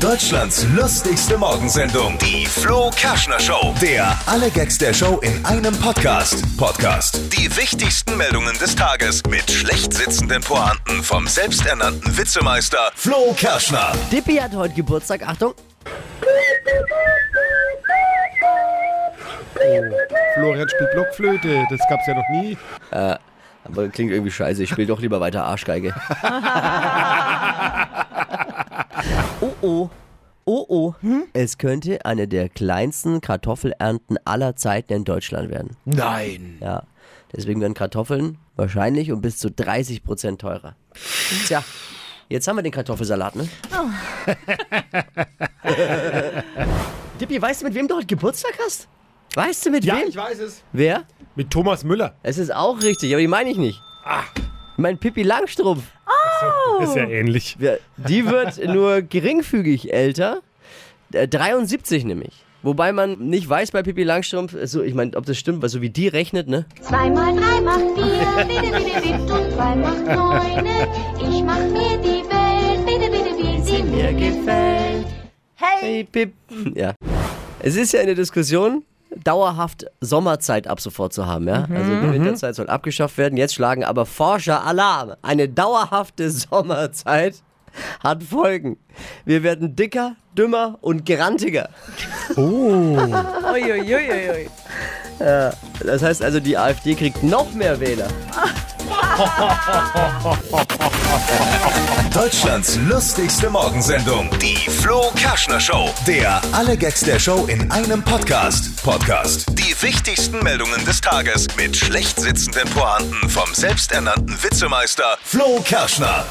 Deutschlands lustigste Morgensendung, die Flo Kerschner Show. Der alle Gags der Show in einem Podcast. Podcast. Die wichtigsten Meldungen des Tages mit schlecht sitzenden Pointen vom selbsternannten Witzemeister Flo Kerschner. Dippi hat heute Geburtstag, Achtung. Florian spielt Blockflöte, das gab's ja noch nie. Aber klingt irgendwie scheiße, ich spiele doch lieber weiter Arschgeige. oh oh, oh oh, es könnte eine der kleinsten Kartoffelernten aller Zeiten in Deutschland werden. Nein. Ja, deswegen werden Kartoffeln wahrscheinlich um bis zu 30 Prozent teurer. Tja, jetzt haben wir den Kartoffelsalat, ne? Dippi, weißt du, mit wem du heute Geburtstag hast? Weißt du, mit Ja, wem? ich weiß es. Wer? Mit Thomas Müller. Es ist auch richtig, aber die meine ich nicht. Mein Pippi Langstrumpf. Ist ja ähnlich. Die wird nur geringfügig älter. Äh, 73 nämlich. Wobei man nicht weiß bei Pippi Langstrumpf, so, ich meine, ob das stimmt, weil so wie die rechnet, ne? Zwei mal drei macht vier, bitte, bitte, bitte, und zwei macht neune. Ich mach mir die Welt, bitte, bitte, wie sie mir gefällt. Hey Pip. Ja. Es ist ja eine Diskussion, dauerhaft Sommerzeit ab sofort zu haben, ja? Also die Winterzeit soll abgeschafft werden. Jetzt schlagen aber Forscher Alarm. Eine dauerhafte Sommerzeit hat Folgen. Wir werden dicker, dümmer und grantiger. Oh. Uiuiuiui. Das heißt also, die AfD kriegt noch mehr Wähler. Deutschlands lustigste Morgensendung, die Flo Kerschner Show. Der alle Gags der Show in einem Podcast. Podcast. Die wichtigsten Meldungen des Tages mit schlecht sitzenden Pointen vom selbsternannten Witzemeister Flo Kerschner.